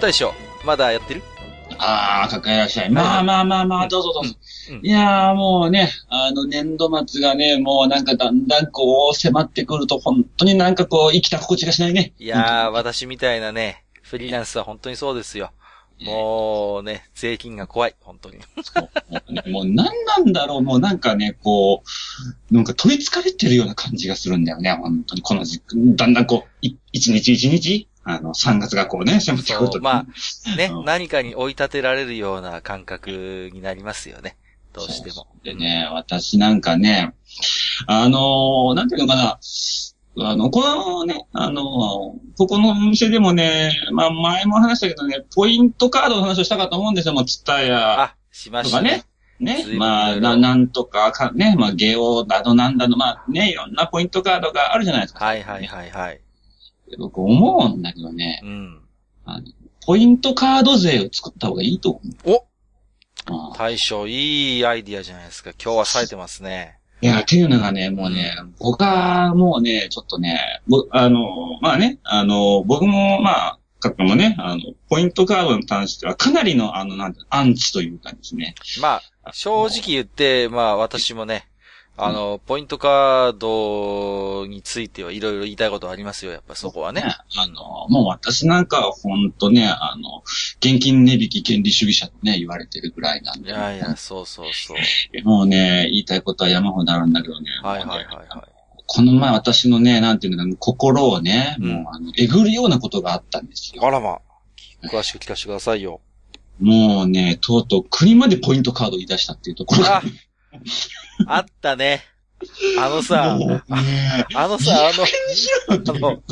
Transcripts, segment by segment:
よう大将まだやってる？ああ、かかいらっしゃい。まあまあまあまあ、どうぞどうぞ。うんうんいやーもうね、あの年度末がね、もうなんかだんだんこう迫ってくると、本当になんかこう生きた心地がしないね。いやー、私みたいなね、フリーランスは本当にそうですよ。もうね、税金が怖い、本当に。そうもう何なんだろう、もうなんかね、こう、なんか取り憑かれてるような感じがするんだよね、本当に。この時だんだんこう、い一日一日、あの、3月がこうね、迫ってくると。まあね、うん何かに追い立てられるような感覚になりますよね。どうしても。でね、私なんかね、あのーなんていうのかな、あの、このね、あのーここのお店でもね、まあ前も話したけどね、ポイントカードの話をしたかと思うんですよ、もうツタヤあ、しましたね。ね随。分まあ、ななんとかか、ね、まあ、ゲオだのなんだの、まあね、いろんなポイントカードがあるじゃないですか。はいはいはいはい。僕思うんだけどね、うん。あのポイントカード税を作った方がいいと思う。おああ大将、いいアイディアじゃないですか。今日は冴えてますね。いや、っていうのがね、もうね、僕はもうね、ちょっとね、ぼあの、まあね、あの、僕もまあ、かもね、あの、ポイントカードに関してはかなりの、あの、なんて、アンチというかですね。まあ、正直言って、まあ私もね、あの、ポイントカードについてはいろいろ言いたいことはありますよ、やっぱそこはね。あの、もう私なんかはほんとね、あの、現金値引き権利主義者とね、言われてるぐらいなんで。いやいや、そうそうそう。もうね、言いたいことは山ほどあるんだけどね。はいはいはいはい。この前私のね、なんていうの心をね、うんもう、あの、えぐるようなことがあったんですよ。あらま。詳しく聞かせてくださいよ。もうね、とうとう国までポイントカードを言い出したっていうところがあ、あったね。あのさ、あのさ、あの、あの、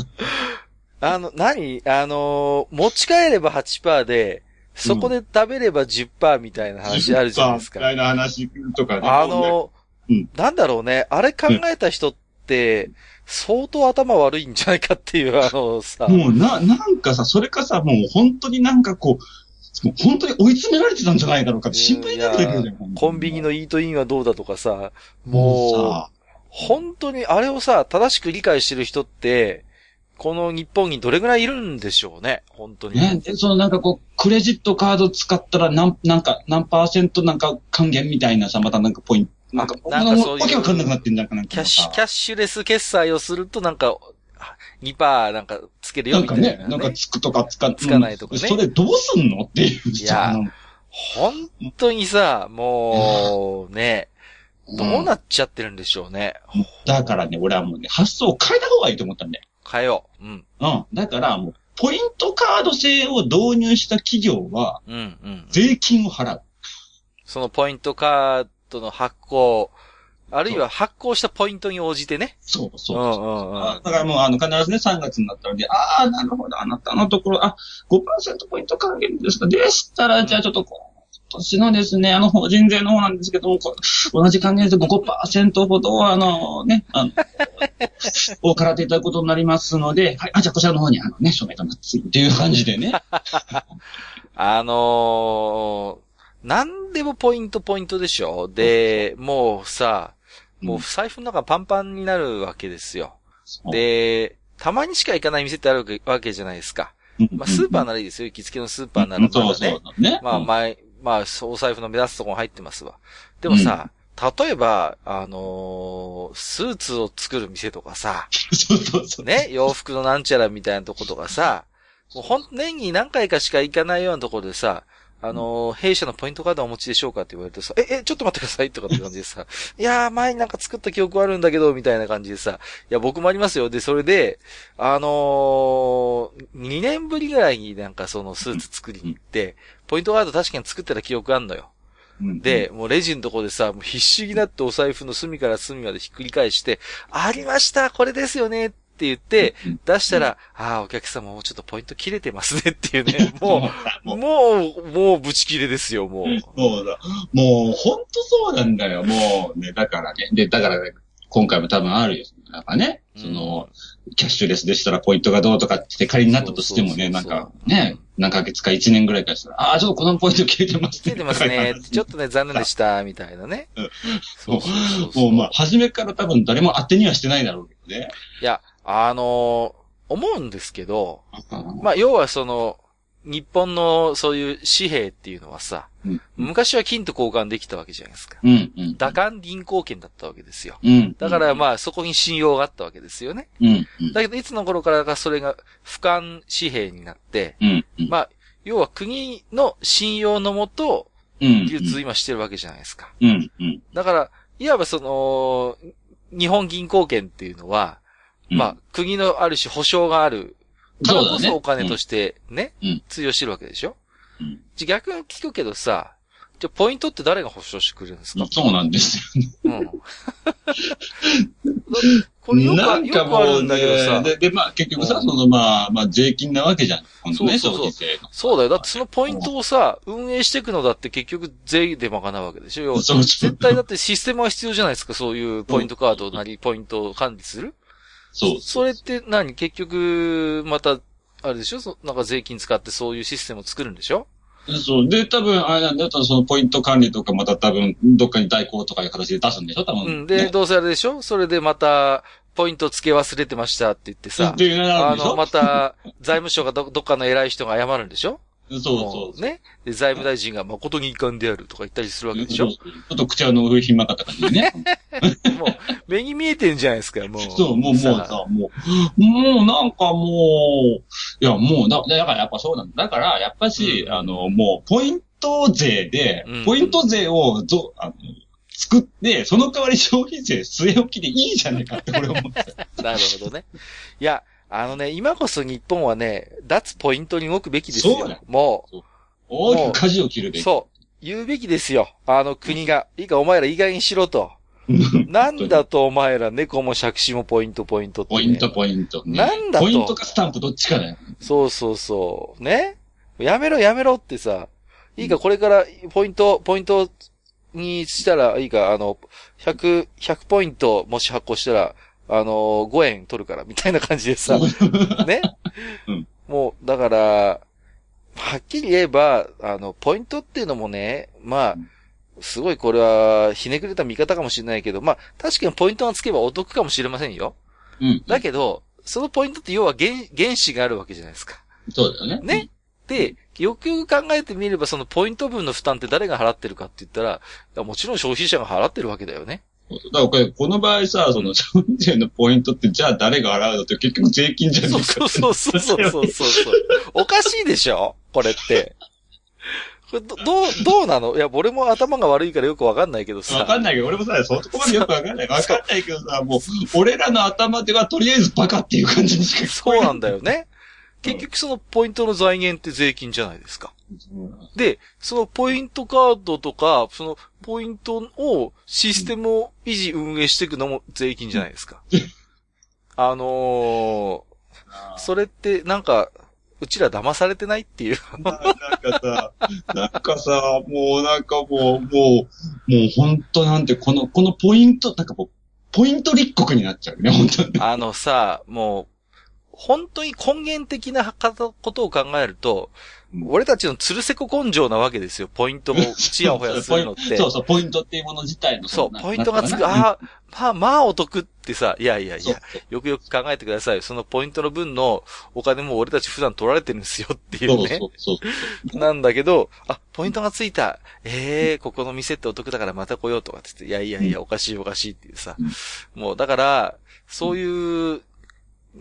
あの、何？あの、持ち帰れば8%で、そこで食べれば10%みたいな話あるじゃないですか。みたいな話とかね。あの、うんなんだろうね。あれ考えた人って、相当頭悪いんじゃないかっていう、あのさ。もうな、なんかさ、それかさ、もう本当になんかこう、もう本当に追い詰められてたんじゃないだろうかって心配になってくるコンビニのイートインはどうだとかさ、もう本当にあれをさ、正しく理解してる人って、この日本にどれぐらいいるんでしょうね。本当に。ね、でそのなんかこう、クレジットカード使ったらなん、なんか、何パーセントなんか還元みたいなさ、またなんかポイント、なんか、あなんかそういうわけわかんなくなってんじゃんかなんか。キャッシュ、さキャッシュレス決済をするとなんか、あ2%なんかつけるなんかよみたいな、ね。ね、なんかつくとかつか、つかないとかねうんそれどうすんのっていういやさ本当にさ、もう、ね、どうなっちゃってるんでしょうね。だからね、俺はもうね、発想を変えた方がいいと思ったんだよ。変えよう。うん。うん。だからもう、ポイントカード制を導入した企業は、うん、うん。税金を払う。そのポイントカードの発行、あるいは発行したポイントに応じてね。そうそうう。んうんうだからもう、あの、必ずね、3月になったので、ああ、なるほど、あなたのところ、あ、5%ポイント還元ですか。でしたら、じゃあちょっとこう、今年のですね、あの、法人税の方なんですけども、同じ還元率で5%ほど、あの、ね、あの、を払っていただくことになりますので、はい、あ、じゃあこちらの方に、あのね、署名となってっていう感じでね。あのー、なんでもポイントポイントでしょで、もうさ、もう財布の中パンパンになるわけですよ。で、たまにしか行かない店ってあるわけじゃないですか。まあ、スーパーならいいですよ。行きつけのスーパーならまだね。そうそうね。まあ、うん前、まあ、お財布の目立つところ入ってますわ。でもさ、例えば、あのースーツを作る店とかさ、そうそうそう。ね、洋服のなんちゃらみたいなとことかさ、もうほん、年に何回かしか行かないようなところでさ、あのー弊社のポイントカードお持ちでしょうかって言われてさ、え、え、ちょっと待ってくださいとかって感じでさ、いやー、前になんか作った記憶あるんだけど、みたいな感じでさ、いや、僕もありますよ。で、それで、あのー、2年ぶりぐらいになんかそのスーツ作りに行って、ポイントカード確かに作ってた記憶あんのよ。うん、で、もうレジのとこでさ、もう必死になってお財布の隅から隅までひっくり返して、ありましたこれですよねって言って、うん出したら、ああ、お客様もうちょっとポイント切れてますねっていうね、もう、もう、もうブチ切れですよ、もう。そうだ。もう、ほんとそうなんだよ。もうね、だからね。で、だからね、今回も多分あるよ。なんかね、その、キャッシュレスでしたらポイントがどうとかって仮になったとしてもね、なんかね、何ヶ月か1年ぐらいからしたら、ああ、ちょっとこのポイント切れてます切れてますね。ちょっとね、残念でした、みたいなねうん。そうそうもうまあ、初めから多分誰も当てにはしてないだろうけどね。いや、あのー思うんですけど、まあ、要はその、日本のそういう紙幣っていうのはさ、うん昔は金と交換できたわけじゃないですか。うん、うん。打艦銀行券だったわけですよ。うん。だからまあそこに信用があったわけですよね。うん、うん。だけどいつの頃からかそれが俯瞰紙幣になって、うん、うん。まあ、要は国の信用のもと、うん。技術今してるわけじゃないですか。うん、うん。だから、いわばその、日本銀行券っていうのは、うん。まあ、国のある種保証がある。からこそお金としてね、うん。通用してるわけでしょ？うん。じゃ逆に聞くけどさ、じゃあポイントって誰が保証してくれるんですか？そうなんですよ。うん。これよくあよくあるんだけどさ。ね、、で、で、まあ結局さ、うん。そのまあ、まあ税金なわけじゃん。本当ね、そうそうそう。そうだよ。だってそのポイントをさ、運営していくのだって結局税で賄うわけでしょ？そうそう。絶対だってシステムが必要じゃないですか、そういうポイントカードなり、ポイントを管理するそう。それって何？結局、また、あれでしょ？そなんか税金使ってそういうシステムを作るんでしょ？そう。で、多分、あれなんだと、そのポイント管理とか、また多分、どっかに代行とかいう形で出すんでしょ？多分。うん。で、ね。どうせあれでしょ？それでまた、ポイント付け忘れてましたって言ってさ、あの、また、財務省がど、どっかの偉い人が謝るんでしょ？そうそもうね。で、財務大臣が誠に遺憾であるとか言ったりするわう。けでしょ？ちょっと口はの上ひんまかった感じでね。もう、目に見えてんじゃないですか、もう。そう、もう、もうさ、もう、もうなんかもう、いや、もう、だだからやっぱそうなんだ。だから、やっぱし、うんあの、もう、ポイント税でうん、ポイント税をぞ、あの、作って、その代わり消費税据え置きでいいじゃねえかって俺思って。なるほどね。いや、あのね、今こそ日本はね、脱ポイントに動くべきですよそうだよ。も大きく舵を切るう、べき。そう。言うべきですよ。あの国が。いいか、お前ら意外にしろと。なんだとお前ら猫も借子もポイントポイントって、ね。ポイント、ポイント。ねなんだとポイントかスタンプどっちかだよ。そうそうそう。ね？やめろやめろってさ。いいか、これからポイント、ポイントにしたら、いいか、あの、100、100ポイントもし発行したら、あの、5円取るから、みたいな感じでさ。ね、うんもう、だから、はっきり言えば、あの、ポイントっていうのもね、まあ、すごいこれは、ひねくれた見方かもしれないけど、まあ、確かにポイントがつけばお得かもしれませんよ。うん。だけど、そのポイントって要は原原子があるわけじゃないですか。そうだよね。ね。で、よくよく考えてみれば、そのポイント分の負担って誰が払ってるかって言ったら、もちろん消費者が払ってるわけだよね。だからこ、の場合さ、その消費税のポイントって、じゃあ誰が払うのって結局税金じゃねえかって。そうそうそうそう。おかしいでしょこれって。これど、どう、どうなのいや、俺も頭が悪いからよくわかんないけどさ。わかんないけど、俺もさ、そこまでよくわかんない。わかんないけどさ、もう、俺らの頭ではとりあえずバカっていう感じにしか聞こえそうなんだよね。結局そのポイントの財源って税金じゃないですか。で、そのポイントカードとか、そのポイントを、システムを維持運営していくのも税金じゃないですか。あのー、それってなんか、うちら騙されてないっていう。ななんかさ、なんかさ、もうなんかもう、もう、もう本当なんて、この、このポイント、なんかもう、ポイント立国になっちゃうね、本当に。あのさ、もう、本当に根源的なことを考えると、俺たちのつるせこ根性なわけですよ。ポイントを ちやほやするのって。そうそう、ポイントっていうもの自体の。そう、なポイントがつく。ああ、まあ、まあお得ってさ、いやいやいや、よくよく考えてください。そのポイントの分のお金も俺たち普段取られてるんですよっていうね。そうそうそう。なんだけど、あ、ポイントがついた。ええここの店ってお得だからまた来ようとかって言って、いやいやいや、おかしいおかしいっていうさ。もう、だから、そういう、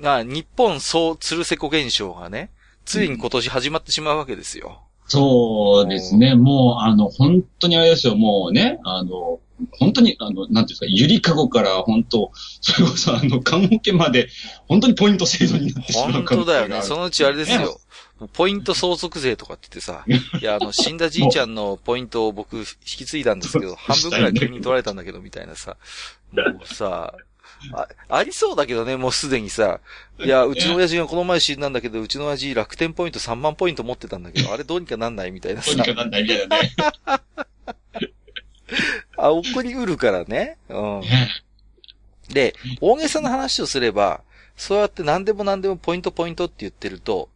が、日本総つるせこ現象がね、ついに今年始まってしまうわけですよ。そうですね。もう、あの、本当にあれですよ。もうね、あの、本当に、あの、なんていうんですか、ゆりかごから本当、それこそあの、棺桶まで、本当にポイント制度になってしまう本当だよね。そのうちあれですよ。ポイント相続税とかって言ってさ、いや、あの、死んだじいちゃんのポイントを僕引き継いだんですけど、半分くらい国に取られたんだけど、みたいなさ、もうさ、あ、ありそうだけどね、もうすでにさ。いや、うちの親父がこの前死んだんだけど、うちの親父楽天ポイント3万ポイント持ってたんだけど、あれどうにかなんないみたいなさ。どうにかなんないみたいなね。あ、怒りうるからね。うん。で、大げさな話をすれば、そうやって何でも何でもポイントポイントって言ってると、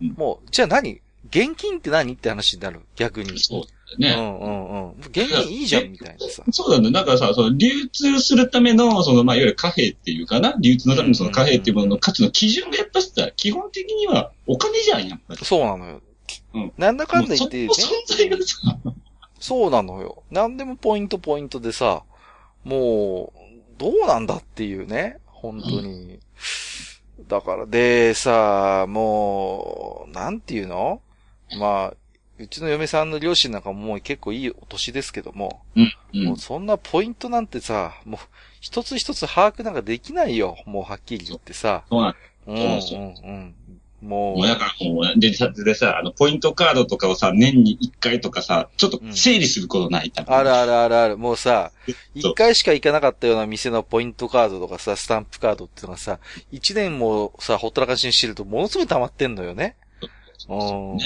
もう、じゃあ何？現金って何？って話になる逆に。そうね。うんうんうん。現金いいじゃん、みたいなさ。そうなんだ。だからさ、その流通するための、その、まあ、いわゆる貨幣っていうかな、流通のためのその貨幣っていうものの価値の基準がやっぱしさ、基本的にはお金じゃん、やっぱり。そうなのよ。うん。なんだかんだ言って、ね、その存在がさ、そうなのよ。なんでもポイントポイントでさ、もう、どうなんだっていうね。本当に。うん、だから、で、さ、もう、なんていうの？まあ、うちの嫁さんの両親なんかもう結構いいお年ですけども、うんうん、もうそんなポイントなんてさ、もう一つ一つ把握なんかできないよ。もうはっきり言ってさ。そうなんうん、うん、うん。もう。もうだからもう、で、でさ、あの、ポイントカードとかをさ、年に一回とかさ、ちょっと整理することない、うん、あるあるあるある。もうさ、一回しか行かなかったような店のポイントカードとかさ、スタンプカードっていうのがさ、一年もさ、ほったらかしにしてるとものすごい溜まってんのよね。うん。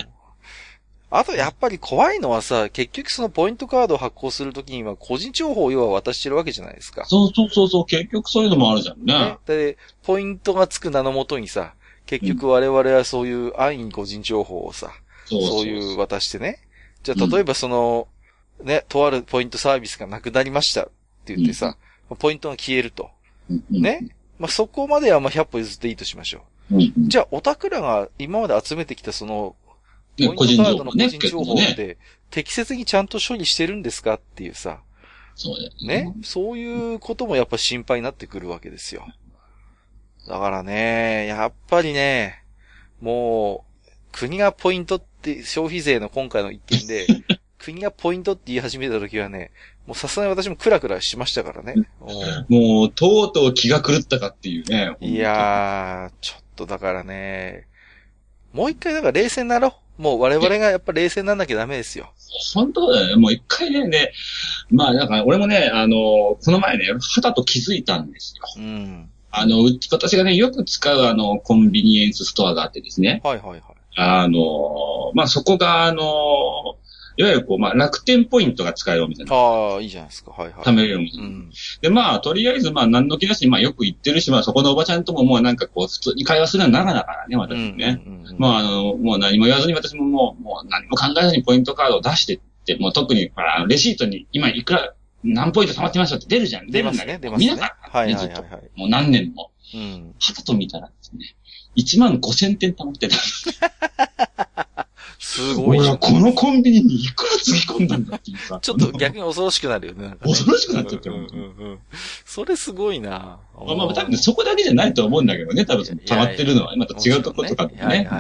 あとやっぱり怖いのはさ、結局そのポイントカードを発行するときには個人情報を要は渡してるわけじゃないですか。そうそうそうそう、結局そういうのもあるじゃんね。ねで、ポイントがつく名のもとにさ、結局我々はそういう安易に個人情報をさ、うん、そういう渡してね。じゃあ例えばその、うん、ね、とあるポイントサービスがなくなりましたって言ってさ、うん、ポイントが消えると。ね。まあ、そこまではまあ100歩譲っていいとしましょう。じゃあ、オタクらが今まで集めてきたそのね、個人情報ね。個人情報って、適切にちゃんと処理してるんですかっていうさ。そうだよね。ね？そういうこともやっぱ心配になってくるわけですよ。だからね、やっぱりね、もう、国がポイントって消費税の今回の一件で、国がポイントって言い始めた時はね、もうさすがに私もクラクラしましたからね。もう、とうとう気が狂ったかっていうね。いやー、ちょっとだからね、もう一回だから冷静になろう。もう我々がやっぱ冷静にならなきゃダメですよ。本当だよね。もう一回ね、ね、まあなんか俺もね、あの、この前ね、肌と気づいたんですよ。うん。あの、私がね、よく使うあの、コンビニエンスストアがあってですね。はいはいはい。あの、まあそこがあの、いわゆるこう、まあ、楽天ポイントが使えるお店ああ、いいじゃないですか。はいはい。貯めれるお店。うん。で、まあ、とりあえず、まあ、何の気なしに、まあ、よく行ってるし、まあ、そこのおばちゃんとももうなんかこう、普通に会話するのは長だからね、私ね。うんうんうん、まあ、あの、もう何も言わずに私ももう、もう何も考えずにポイントカードを出してって、もう特に、ほら、レシートに今いくら、何ポイント貯まってましたって出るじゃん。出るんだけど。出ますね。見なかった、はいはいはい、はい。もう何年も。うん。はたと見たらですね、1万5千点貯まってた。すごい。俺はこのコンビニにいくらつぎ込んだんだっていうさ。ちょっと逆に恐ろしくなるよね。ね恐ろしくなっちゃってる、うんうんうん。それすごいなまあまあ多分ね、そこだけじゃないと思うんだけどね。多分その溜まってるのは、また違うとことかでね、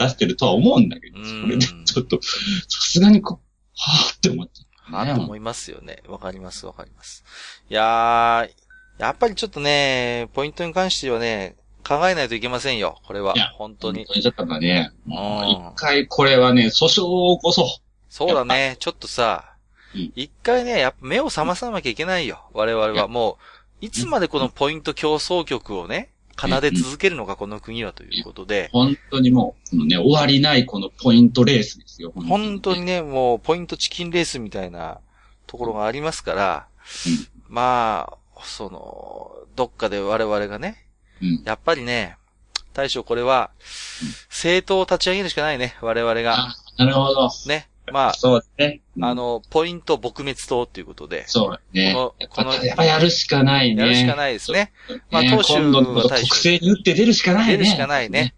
出してるとは思うんだけど、それでちょっと、さすがにこう、はぁって思って。はぁと思いますよね。わかりますわかります。いやー、やっぱりちょっとね、ポイントに関してはね、考えないといけませんよ、これは。本当に。本当にちょっとね、一回これはね、訴訟を起こそう。そうだね、ちょっとさ、一、回ね、やっぱ目を覚まさなきゃいけないよ、我々は。もう、いつまでこのポイント競争局をね、奏で続けるのか、この国はということで。本当にもう、このね、終わりないこのポイントレースですよ。本当にね、もう、ポイントチキンレースみたいなところがありますから、まあ、その、どっかで我々がね、やっぱりね、大将これは、政党を立ち上げるしかないね、我々が。なるほど。ね。まあ、そうね。あの、ポイント撲滅党っていうことで。そうね。この、この、やっぱやるしかないね。やるしかないですね。まあ、党首は大将。国政に打って出るしかないね。出るしかないね。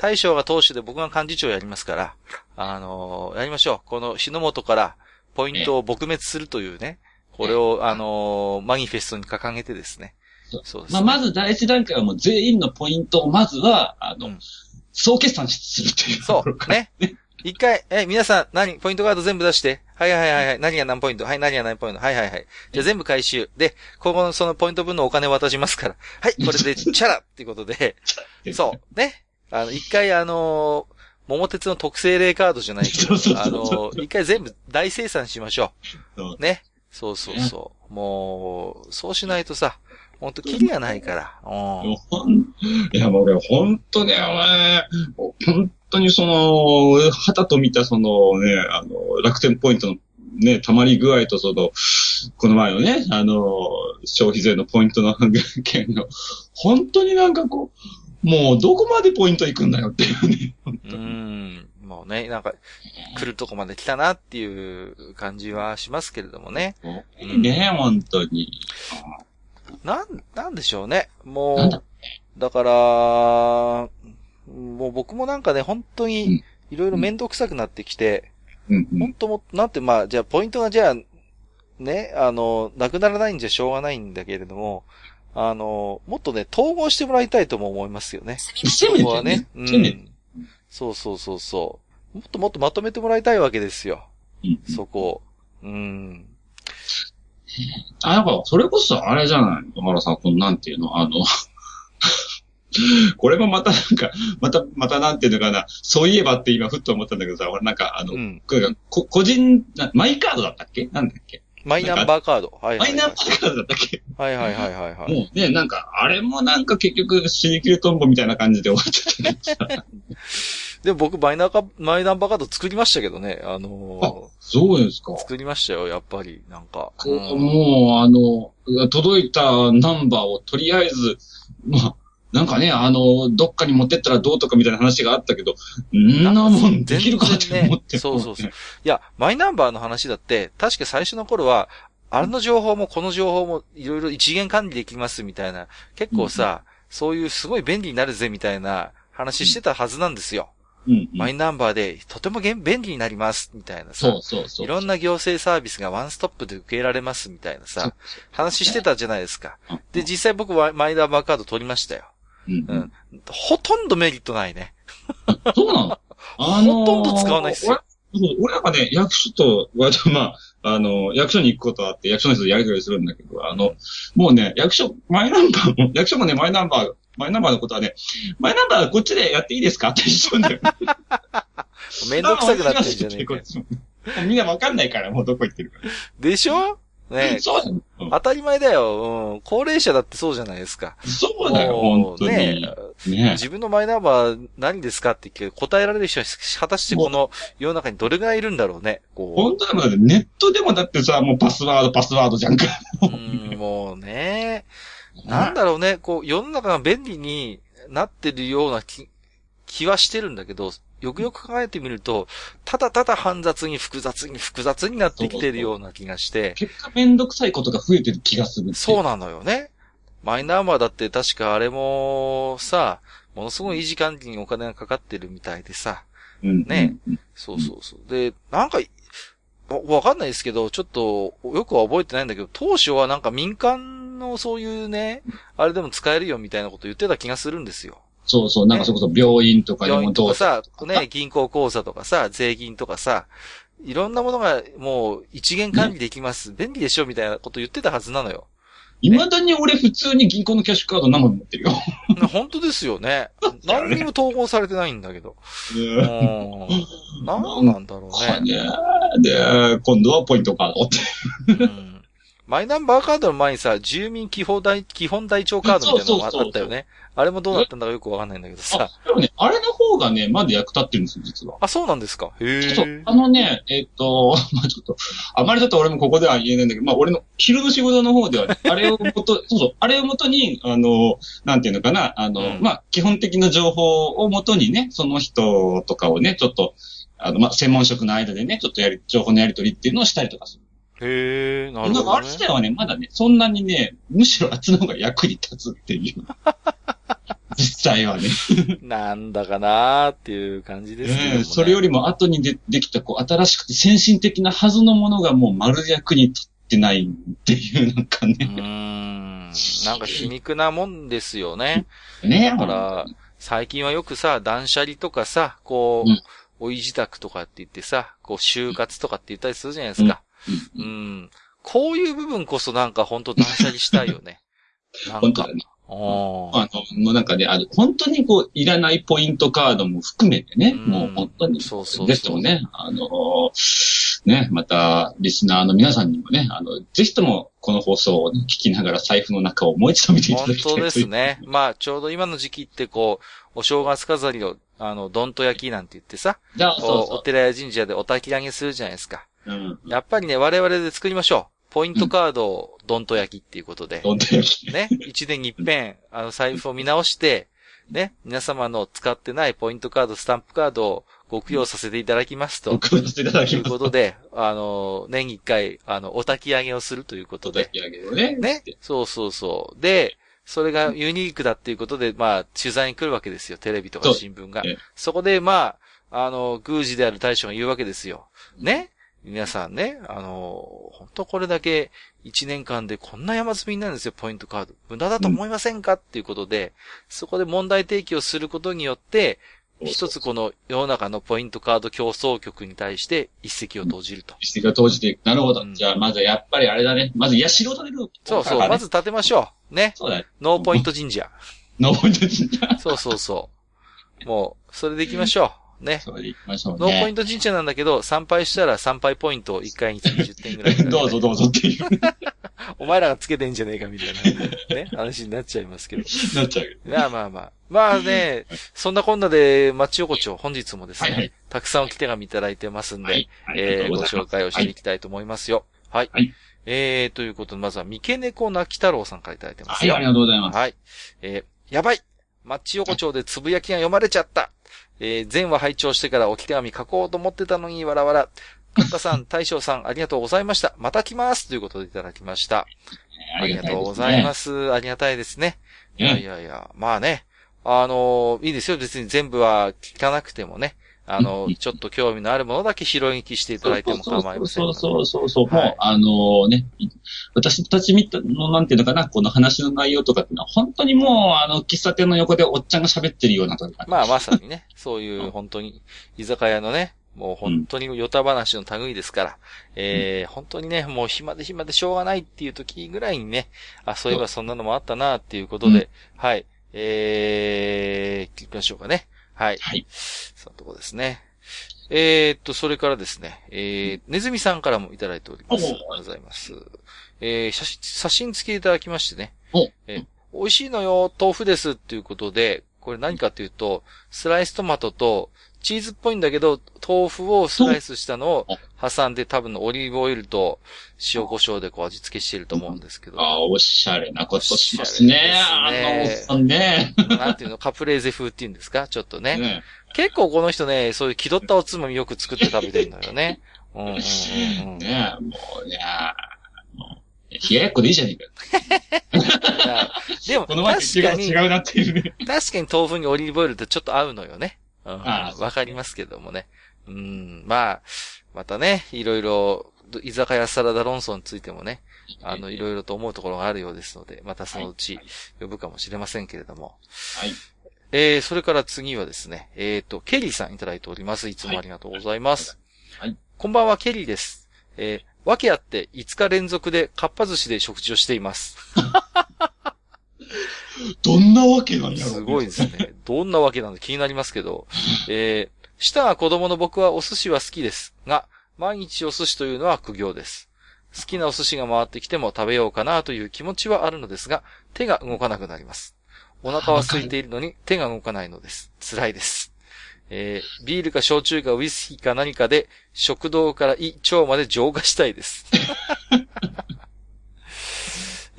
大将が党首で僕が幹事長やりますから、あのやりましょう。この日の元からポイントを撲滅するというね、これを、あのマニフェストに掲げてですね、そうです、ね、まあ、まず第一段階はもう全員のポイントをまずは、あの、うん、総決算するっていうそう。ね。一回、え、皆さん、何、ポイントカード全部出して。はいはいはいはい。何が何ポイントはい、何が何ポイントはいはいはい。じゃあ全部回収。で、ここのそのポイント分のお金渡しますから。はい、これで、チャラっていうことで、そう。ね。あの、一回あのー、桃鉄の特製霊カードじゃないけど、あの、一回全部大生産しましょう。ね。そうそうそう。もう、そうしないとさ、ほんとキリがないから。うん。ほん いや、もう俺、ほんとね、お前、本当にその、旗と見たそのね、あの、楽天ポイントのね、溜まり具合とその、この前のね、あの、消費税のポイントの件の、本当になんかこう、もうどこまでポイント行くんだよっていうね。うん。もうね、なんか、来るとこまで来たなっていう感じはしますけれどもね。いいね、本当に。なん、なんでしょうね。もう、だ？から、もう僕もなんかね、本当うんに、いろいろめんどくさくなってきて。本当も、なんてまあ、じゃあポイントがじゃあ、ね、あの、なくならないんじゃしょうがないんだけれども、あの、もっとね、統合してもらいたいとも思いますよね。せめここはてね。う。ん。そうそうそうそう。もっともっとまとめてもらいたいわけですよ。うんそこを。うん。あ、なんか、それこそあれじゃない？野原さん、このなんていうの？あの、これもまたなんか、また、またなんていうのかな、そういえばって今ふっと思ったんだけどさ、俺なんか、あの、うん。こ個人な、マイカードだったっけ？なんだっけ？マイナンバーカード。はいはい、はい。マイナンバーカードだったっけ？はいはいはいはいはい。もうね、なんか、あれもなんか結局、死に切れトンボみたいな感じで終わっちゃったけどさ。でも僕マイナンバー、マイナンバーカード作りましたけどね。あのそうですかー。作りましたよ、やっぱり。なんか。こううんもう、あの、届いたナンバーをとりあえず、まあ、なんかね、あの、どっかに持ってったらどうとかみたいな話があったけど、んなもんできるかって思って、ねそうそうそう。いや、マイナンバーの話だって、確か最初の頃は、あれの情報もこの情報もいろいろ一元管理できますみたいな、結構さ、そういうすごい便利になるぜみたいな話してたはずなんですよ。うんうんマイナンバーでとても便利になりますみたいなさ。そうそうそう。いろんな行政サービスがワンストップで受けられますみたいなさ、話してたじゃないですか。で、実際僕はマイナンバーカード取りましたよ。うんう。ん。ほとんどメリットないね。そうなの？あのーほとんど使わないっすよ俺そう俺なんかね、役所と、割とまあ、あの、役所に行くことあって、役所の人とやり取りするんだけど、あの、もうね、役所、マイナンバーも、役所もね、マイナンバー、マイナンバーのことはね、マイナンバーこっちでやっていいですか？って一緒んだよ。めんどくさくなってんじゃねえか みんなわかんないから、もうどこ行ってるか。でしょ？ねえそうだん当たり前だよ。うん。高齢者だってそうじゃないですか。そうだよ、も本当に。うねねえ自分のマイナンバー何ですかって答えられる人は果たしてこの世の中にどれぐらいいるんだろうね。こ本当だネットでもだってさ、もうパスワード、パスワードじゃんか。う。うん、もうね。なんだろうね。こう、世の中が便利になってるような気、気はしてるんだけど、よくよく考えてみると、ただただ煩雑に複雑に複雑になってきてるような気がして、結果めんどくさいことが増えてる気がする。そうなのよね。マイナンバーだって確かあれもさ、ものすごい維持管理にお金がかかってるみたいでさ、うん。ねうん。そうそうそう。で、なんか、わわかんないですけど、ちょっと、よくは覚えてないんだけど、当初はなんか民間のそういうね、あれでも使えるよみたいなこと言ってた気がするんですよ。そうそう、なんかそれこそ病院とかに病院ともどうかさ、ね、銀行口座とかさ、税金とかさ、いろんなものがもう一元管理できます。便利でしょみたいなこと言ってたはずなのよ。未だに俺普通に銀行のキャッシュカード生持ってるよ。本当ですよね。何にも統合されてないんだけど。うん。何なんだろうね。ねで、今度はポイントカードって。うんマイナンバーカードの前にさ、住民基本台、基本台帳カードみたいなのがそうそうそうあったよね。あれもどうなったんだかよくわかんないんだけどあさ。、でもね、あれの方がね、まだ役立ってるんですよ、実は。あ、そうなんですかへえ。あのね、えっ、と、まあちょっと、あまりちょっと俺もここでは言えないんだけど、まあ俺の昼の仕事の方では、ね、あれをもと、そうそう、あれをもとに、あの、なんていうのかな、あの、うんまあ基本的な情報をもとにね、その人とかをね、ちょっと、あの、まあ専門職の間でね、ちょっとやり、情報のやり取りっていうのをしたりとかする。へえ、なるなんかあほど、ね。れ自体はね、まだね、そんなにね、むしろあっちの方が役に立つっていう。実際はね。なんだかなーっていう感じですねねそれよりも後にでできた、こう、新しくて先進的なはずのものがもう丸役に立ってないっていう、なんかね。ん。なんか皮肉なもんですよね。ねだから、最近はよくさ、断捨離とかさ、こう、うんおい自宅とかって言ってさ、こう、就活とかって言ったりするじゃないですか。うんうん。こういう部分こそなんか本当断捨離したいよね。本当だ、ね。あの、もうなんかね、あの、本当にこう、いらないポイントカードも含めてね、うんもう本当に、そうそうそうぜひともね、あの、ね、また、リスナーの皆さんにもね、あの、ぜひとも、この放送を、ね、聞きながら財布の中をもう一度見ていただ本きたい当ですね。まあ、ちょうど今の時期ってこう、お正月飾りを、あの、どんと焼きなんて言ってさ、そううお寺や神社でお焚き上げするじゃないですか。うん。やっぱりね、我々で作りましょう。ポイントカードをどんと焼きっていうことで。どんと焼き。ね、一年に一遍、あの、財布を見直して、ね、皆様の使ってないポイントカード、スタンプカードをご供養させていただきますと。送らせていただというきます。ことで、あの、年に一回、あの、お焚き上げをするということで。お焚き上げをね。ね。そうそうそう。で、それがユニークだっていうことで、まあ、取材に来るわけですよ。テレビとか新聞が。そこで、まあ、あの、宮司である大将が言うわけですよ。ね。皆さんね、あの、本当これだけ一年間でこんな山積みになるんですよ、ポイントカード。無駄だと思いませんか、っていうことで、そこで問題提起をすることによって、一つこの世の中のポイントカード狂騒曲に対して一石を投じると。一石を投じていく。なるほど。うんじゃあ、まずやっぱりあれだね。まず、社を立てる。そうそう、まず立てましょう。ね。そうだね。ノーポイント神社。ノーポイント神社。そうそうそう。もう、それで行きましょう。ね。それで行きましょうね。ノーポイント神社なんだけど、参拝したら参拝ポイントを1回につき10点ぐらい、どうぞどうぞっていう、お前らがつけてんじゃねえかみたいな、ね、話になっちゃいますけど。なっちゃう。まあまあまあ。まあね、そんなこんなで、町横丁、本日もですね、はいはいたくさんおき手紙いただいてますんで、はい。えーご紹介をしていきたいと思いますよ。はい。はいえー、ということで、まずは、三毛猫泣き太郎さんからいただいてますはい、よ。ありがとうございます。はい。えーやばい町横丁でつぶやきが読まれちゃったえー、前話拝聴してから置き手紙書こうと思ってたのに、わらわら。カッカさん、大将さん、ありがとうございました。また来ますということでいただきました。ありがとうございますす。ありがたいですね。いやいやいや、まあね。あのいいですよ。別に全部は聞かなくてもね。あのうんちょっと興味のあるものだけ拾い聞きしていただいても構いません。そうそうそうそう。はいもう、あのね、私たちみたの、なんていうのかな、この話の内容とかっていうのは、本当にもう、あの、喫茶店の横でおっちゃんが喋ってるようなとか。まあまさにね、そういううん本当に、居酒屋のね、もう本当にヨタ話の類ですから、えー、本当にね、もう暇で暇でしょうがないっていう時ぐらいにね、あ、そういえばそんなのもあったなっていうことで、はい、えー、聞きましょうかね。はい。はい。そのとこですね。えー、っと、それからですね、えー、ねずみさんからもいただいております。ありおがとうございます。えー、写真、写真付きでいただきましてね。おえー美味しいのよ、豆腐ですっていうことで、これ何かっていうと、スライストマトと、チーズっぽいんだけど、豆腐をスライスしたのを挟んで多分オリーブオイルと塩胡椒でこう味付けしてると思うんですけど。ああ、おしゃれなことしますね。あおしゃれのおっさんね。なんていうの、カプレーゼ風っていうんですか？ちょっとね。ね結構この人ね、そういう気取ったおつまみよく作って食べてるのよね。うんうんうんうん。ねもう、いや冷ややっこでいいじゃねえか。でも、この前確かに、違う違うなっていうね。確かに豆腐にオリーブオイルってちょっと合うのよね。わかりますけどもね。うん。まあ、またね、いろいろ、居酒屋サラダ論争についてもね、あの、いろいろと思うところがあるようですので、またそのうち呼ぶかもしれませんけれども。はい。えー、それから次はですね、えっ、と、ケリーさんいただいております。いつもありがとうございます。はい。こんばんは、ケリーです。えー、訳あって5日連続でかっぱ寿司で食事をしています。どんなわけなんだろ？う、すごいですね。どんなわけなんで気になりますけど、えー、舌が子供の僕はお寿司は好きですが、毎日お寿司というのは苦行です。好きなお寿司が回ってきても食べようかなという気持ちはあるのですが、手が動かなくなります。お腹は空いているのに手が動かないのです。辛いです。えー、ビールか焼酎かウイスキーか何かで食道から胃、腸まで浄化したいです。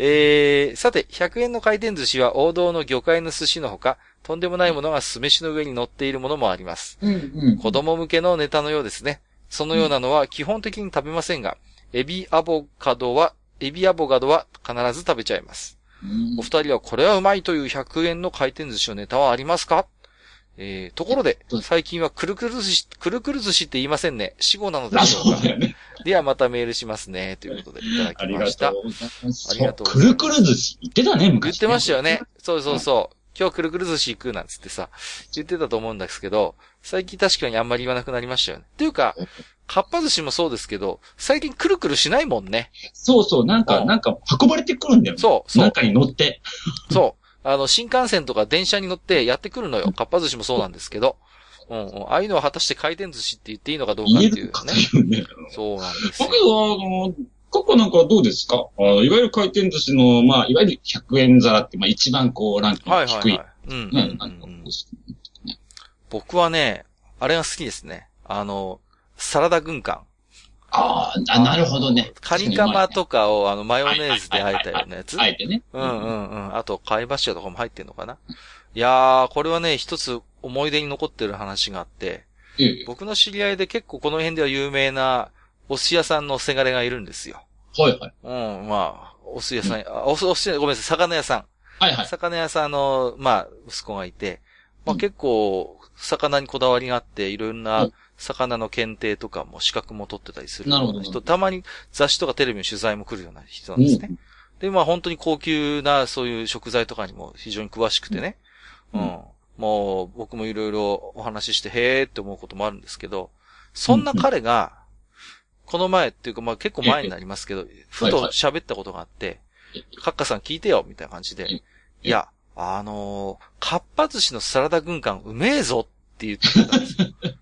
えー、さて、100円の回転寿司は王道の魚介の寿司のほか、とんでもないものが酢飯の上に乗っているものもあります。うんうん。子供向けのネタのようですね。そのようなのは基本的に食べませんが、エビアボカドは、エビアボカドは必ず食べちゃいます。うんお二人はこれはうまいという100円の回転寿司のネタはありますか？えー、ところで、最近はくるくる寿司、くるくる寿司って言いませんね。死語なのであ、しょううだよね。ではまたメールしますね。ということでいただあきましたりがと。うございます。ありがとうごくざいまするくる寿司言ってたね、言昔、ってましたよね。そうそうそう。今日くるくる寿司行くなんつってさ、言ってたと思うんですけど、最近確かにあんまり言わなくなりましたよね。っていうか、かっぱ寿司もそうですけど、最近くるくるしないもんね。そうそう、なんか、うんなんか運ばれてくるんだよね。そうそう中に乗って。そう。あの、新幹線とか電車に乗ってやってくるのよ。かっぱ寿司もそうなんですけど。うんうん。ああいうのは果たして回転寿司って言っていいのかどうかっていうね。ね。そうなんですよだけ。ど、あの、過去なんかはどうですか？あのいわゆる回転寿司の、まあ、いわゆる100円皿って、まあ一番こう、ランクはいが低い。僕はね、あれが好きですね。あの、サラダ軍艦。ああ、なるほどね。カニカマとかをあのマヨネーズで和えたようなやつ。あえてね。うんうんうん。あと、貝柱とかも入ってんのかないやー、これはね、一つ思い出に残ってる話があって、ええ僕の知り合いで結構この辺では有名なお寿司屋さんのせがれがいるんですよ。はいはい。うん、まあ、お寿司屋さん、あお寿お寿司屋ごめんなさい、魚屋さん。はいはい。魚屋さんの、まあ、息子がいて、まあうん結構、魚にこだわりがあって、いろんうなん魚の検定とかも資格も取ってたりするような人、たまに雑誌とかテレビの取材も来るような人なんですね。で、まあ本当に高級なそういう食材とかにも非常に詳しくてね。う。うんんもう僕もいろいろお話しして、へーって思うこともあるんですけど、そんな彼が、この前っていうかまあ結構前になりますけど、ふと喋ったことがあって、カッカさん聞いてよみたいな感じで、いや、あのー、かっぱ寿司のサラダ軍艦うめえぞって言ってたんですよ。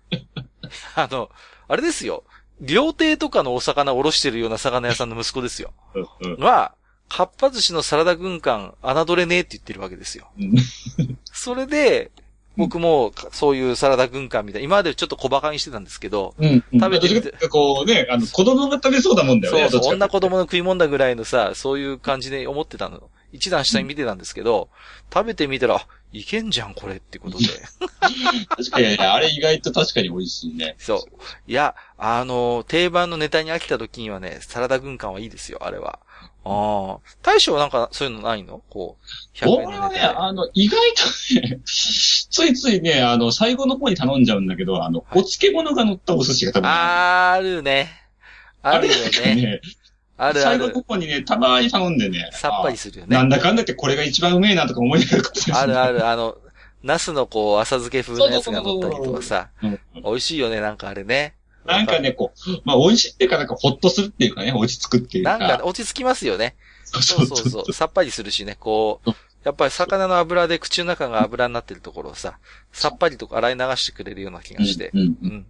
あの、あれですよ。料亭とかのお魚をおろしてるような魚屋さんの息子ですよ。うんうんが、かっぱ寿司のサラダ軍艦、侮れねえって言ってるわけですよ。うん それで、僕も、そういうサラダ軍艦みたいな、今までちょっと小馬鹿にしてたんですけど、うん。食べてみてこうね、あの、子供が食べそうだもんだよね。そうそう、女子供の食い物だぐらいのさ、そういう感じで思ってたの。一段下に見てたんですけど、食べてみたら、あいけんじゃん、これってことで。確かに、あれ意外と確かに美味しいね。そう。いや、あの、定番のネタに飽きた時にはね、サラダ軍艦はいいですよ、あれは。ああ。大将はなんかそういうのないの？こう、100円俺はね。あの、意外とね、ついついね、あの、最後の方に頼んじゃうんだけど、あの、お漬物が乗ったお寿司が多分、あるね。あるよれなんかね。ね、あるあ最後のる。方にね、たまに頼んでね、さっぱりするよね。あなんだかんだってこれが一番うめえなとか思いながら食ってあるある。る、あの、ナスのこう、浅漬け風のやつが乗ったりとかさ。うん美味しいよね、なんかあれね。なんかね、こう、まあ、美味しいっていうか、なんか、ほっとするっていうかね、落ち着くっていうか。なんか落ち着きますよね。そそうそうそう。さっぱりするしね、こうやっぱり魚の油で口の中が油になってるところをさ、さっぱりと洗い流してくれるような気がして。うんううんん。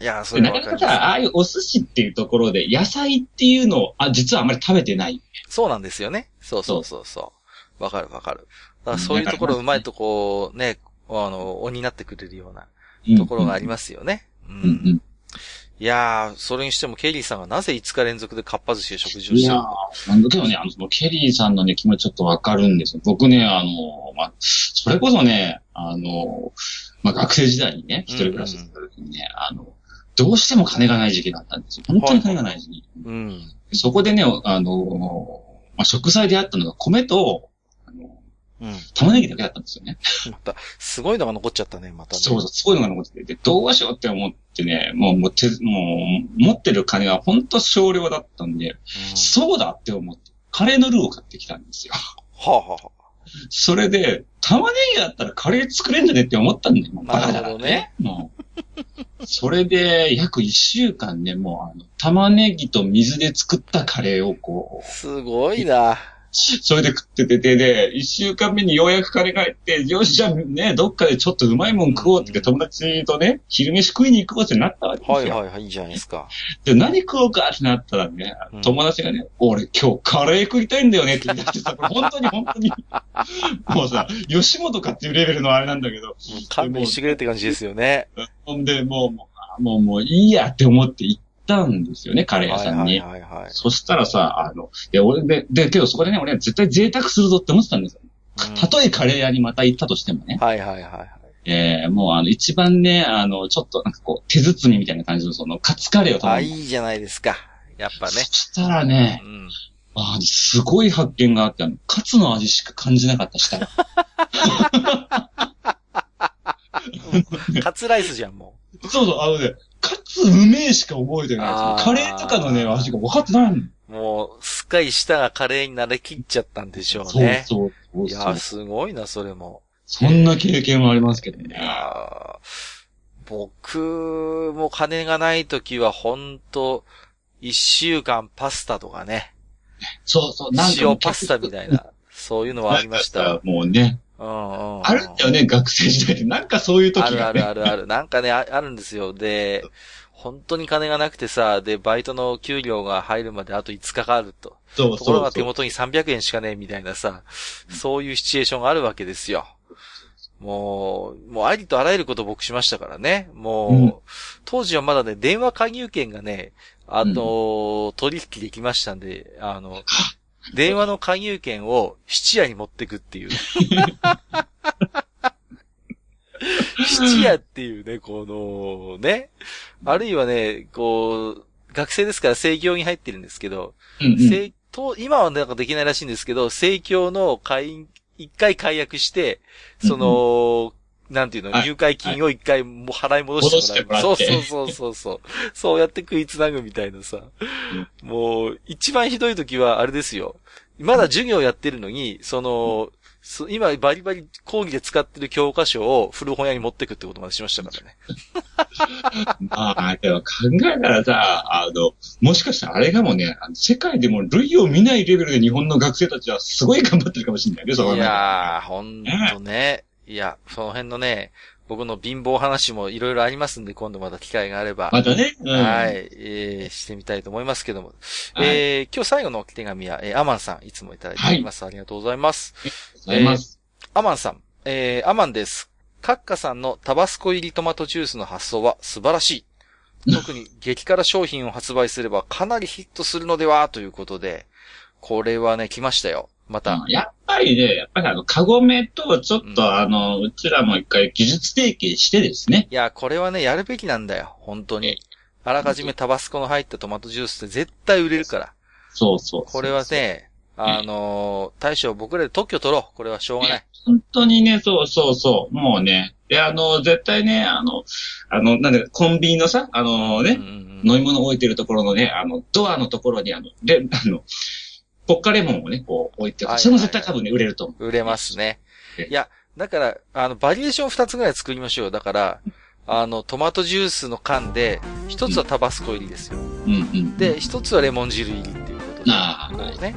いやー、それなかなかさ、ああいうお寿司っていうところで、野菜っていうのを、あ、実はあんまり食べてない。そうなんですよね。そうそうそうそう。わかるわかる。だからそういうところうまいとこう、ね、あの、鬼になってくれるようなところがありますよね。ううんうんん。いやー、それにしてもケリーさんがなぜ5日連続でかっぱ寿司で食事をいやしてるの？ーなんだけどね、あの、そのケリーさんのね、気持ちちょっとわかるんですよ。僕ね、あの、まあ、それこそね、あの、まあ、学生時代にね、一人暮らししてた時にね、あの、どうしても金がない時期があったんですよ。本当に金がない時期。うん。そこでね、あの、まあ、食材であったのが米と、あの、うん。玉ねぎだけだったんですよね。また、すごいのが残っちゃったね、またね。そうそう、そういうのが残ってて、で、どうしようって思ってね、もう、もう、て、もう、持ってる金が本当少量だったんで、うんそうだって思って、カレーのルーを買ってきたんですよ。はあ、はあはそれで、玉ねぎだったらカレー作れんじゃねって思ったんだよ。もうバカだからなるほどね。それで、約一週間ね、もう、あの、玉ねぎと水で作ったカレーをこ、う、すごいな。それで食っててて、で、一週間目にようやく金が入って、よし、じゃあね、どっかでちょっとうまいもん食おうって友達とね、昼飯食いに行こうってなったわけですよ。はいはいはい、いいじゃないですか。で、何食おうかってなったらねうん、友達がね、俺今日カレー食いたいんだよねって 言い出してさ、本当に本当に、もうさ、吉本かっていうレベルのあれなんだけど、勘弁してくれって感じですよね。ほんで、もう、もうあもう、もういいやって思って行ったんですよね、カレー屋さんに。はいはいはいはい。そしたらさ、あの、で、俺で、で、けどそこでね、俺は絶対贅沢するぞって思ってたんですよ。たとえカレー屋にまた行ったとしてもね。はいはいはいはい。えー、もうあの、一番ね、あの、ちょっとなんかこう、手包みみたいな感じのその、カツカレーをあ、頼んで。いいじゃないですか。やっぱね。そしたらねう、ん。あすごい発見があって、あの、カツの味しか感じなかったしたら。カツライスじゃん、もそうそう、あのね、カツうめえしか覚えてないカレーとかのね、味が分かってないの。う。もう、すっかり舌がカレーに慣れきっちゃったんでしょうそうね。そうそういや。すごいな、それも。そんな経験はありますけどいね。やー僕も金がない時は、ほんと、一週間パスタとかね。そうそう、なんか。塩パスタみたいな。そういうのはありました。もうね、あるんだよね、学生時代って。なんかそういう時あるあがね。るあるある。なんかね、ああるんですよ。で、本当に金がなくてさ、で、バイトの給料が入るまであと5日かかると。そうところ。が手元に300円しかねえみたいなさ、そういうシチュエーションがあるわけですよ。もう、もうありとあらゆること僕しましたからね。もう、うん当時はまだね、電話加入券がね、あの、取引できましたんで、あの、電話の加入券を質屋に持ってくっていう。質屋っていうね、この、ね。あるいはね、こう、学生ですから生協に入ってるんですけど、うんうん今はなんかできないらしいんですけど、生協の会員、一回解約して、その、なんていうの、はい入会金を一回もう払い戻してもらう。そうそうそうそう。そうやって食いつなぐみたいなさ。もう、一番ひどい時はあれですよ。まだ授業やってるのに、その、そ今バリバリ講義で使ってる教科書を古本屋に持ってくってことまでしましたからね。まあ、でも考えたらさ、あの、もしかしたらあれかもね、世界でも類を見ないレベルで日本の学生たちはすごい頑張ってるかもしれないね、そのいやー、ほんとね。いや、その辺のね、僕の貧乏話もいろいろありますんで、今度また機会があれば。またね、うん、はい、えー、してみたいと思いますけども。はいえー、今日最後の手紙は、えー、アマンさん、いつもいただいております。ありがとうございます。ありがとうございます。アマンさん、えー、アマンです。カッカさんのタバスコ入りトマトジュースの発想は素晴らしい。特に激辛商品を発売すればかなりヒットするのではということで、これはね、来ましたよ。また。やっぱりね、やっぱりあの、カゴメとちょっと、うんあの、うちらも一回技術提携してですね。いや、これはね、やるべきなんだよ。本当に。あらかじめタバスコの入ったトマトジュースって絶対売れるから。そうそうこれは、ね、あのー大将僕らで特許取ろう。これはしょうがない。本当にね、そうそうそう、もうね、で、あの、絶対ね、あの、あの、なんで、コンビニのさ、あのね、うんうんうん飲み物置いてるところのね、あの、ドアのところにあの、レ、あの、ポッカレモンをね、こう置いてそれも絶対多分ね、売れると思う。売れますねえ。いや、だから、あの、バリエーション二つぐらい作りましょうよ。だから、あの、トマトジュースの缶で、一つはタバスコ入りですよ。うんうん。で、一つはレモン汁入りっていうことで。ああこうね。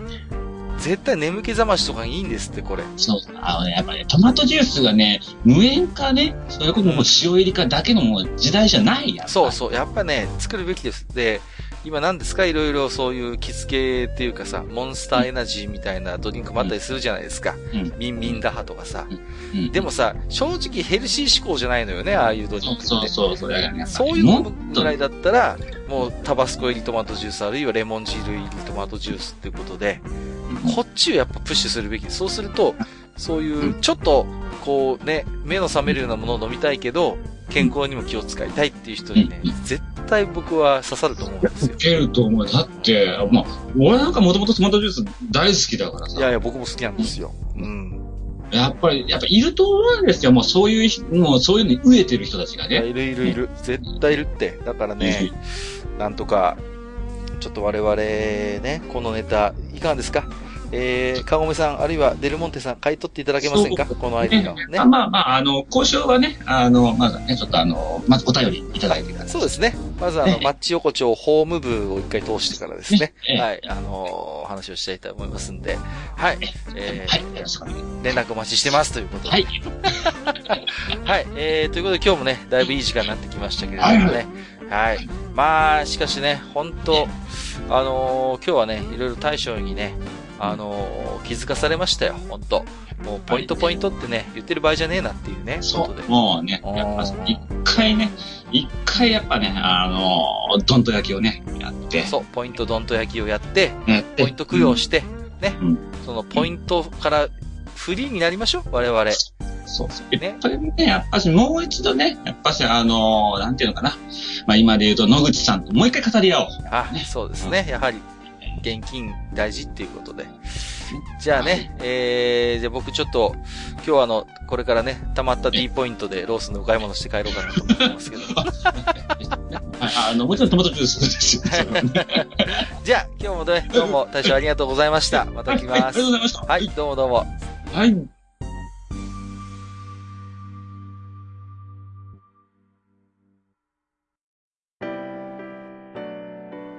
絶対眠気覚ましとかにいいんですって、これ。そう、あのね、やっぱり、ね、トマトジュースがね、無塩かね、それこそもう塩入りかだけのもう時代じゃないやん。そうそう。やっぱね、作るべきです。で、今何ですか？いろいろそういう着付けっていうかさ、モンスターエナジーみたいなドリンクもあったりするじゃないですか。うんミンミンダハとかさ。うん。でもさ、正直ヘルシー志向じゃないのよね、ああいうドリンクって。そうそうそう。そういうのぐらいだったら、もうタバスコ入りトマトジュースあるいはレモン汁入りトマトジュースっていうことで、こっちをやっぱプッシュするべき。そうすると、そういうちょっと、こうね、目の覚めるようなものを飲みたいけど、健康にも気を使いたいっていう人にねうん、絶対僕は刺さると思うんですよい。けると思う。だって、まあ、俺なんかもともとトマトジュース大好きだからさ。いやいや、僕も好きなんですよ。うん。やっぱり、やっぱいると思うんですよ。もうそういうひ、もうそういうのに飢えてる人たちがね。いるいるいる。絶対いるって。だからね、なんとか、ちょっと我々ね、このネタ、いかがですか？えー、かごめさん、あるいはデルモンテさん、買い取っていただけませんか？このアイデアをね。ね。まあまあ、あの、交渉はね、あの、まずね、ちょっとあの、まずお便りいただいてから。そうですね。まずあの、ねマッチ横丁ホーム部を一回通してからですね。はい、あのー話をしたいと思いますんで、はい、えーはい、よろしくお願いしま連絡お待ちしてますということで。はい。はい、えー、ということで今日もね、だいぶいい時間になってきましたけれどもね。はい、まあ、しかしね、本当あのー今日はね、いろいろ大将にね、あのー気づかされましたよ、本当もう、ポイントポイントってね、言ってる場合じゃねえなっていうね、す。そう。。もうね、やっぱ一回ね、一回やっぱね、あの、どんと焼きをね、やって、そう、ポイントドンと焼きをやって、やって、ポイント供養して、ね、うんそのポイントからフリーになりましょう、我々。そうそう。ねやっぱりね、やっぱしもう一度ね、やっぱしあのなんていうのかな。まあ今で言うと野口さんともう一回語り合おう。あ、そうですね。やはり、現金大事っていうことで。じゃあね、えー、じゃあ僕ちょっと、今日はあの、これからね、溜まった D ポイントでロースのお買い物して帰ろうかなと思ってますけど。はい、あの、もちろんトマトジュースです じゃあ、今日もね、どうも大将ありがとうございました。また来はい、ありがますとう。ございました。はい、どうもどうも。はい。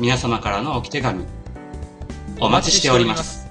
皆様からの置き手紙お待ちしております。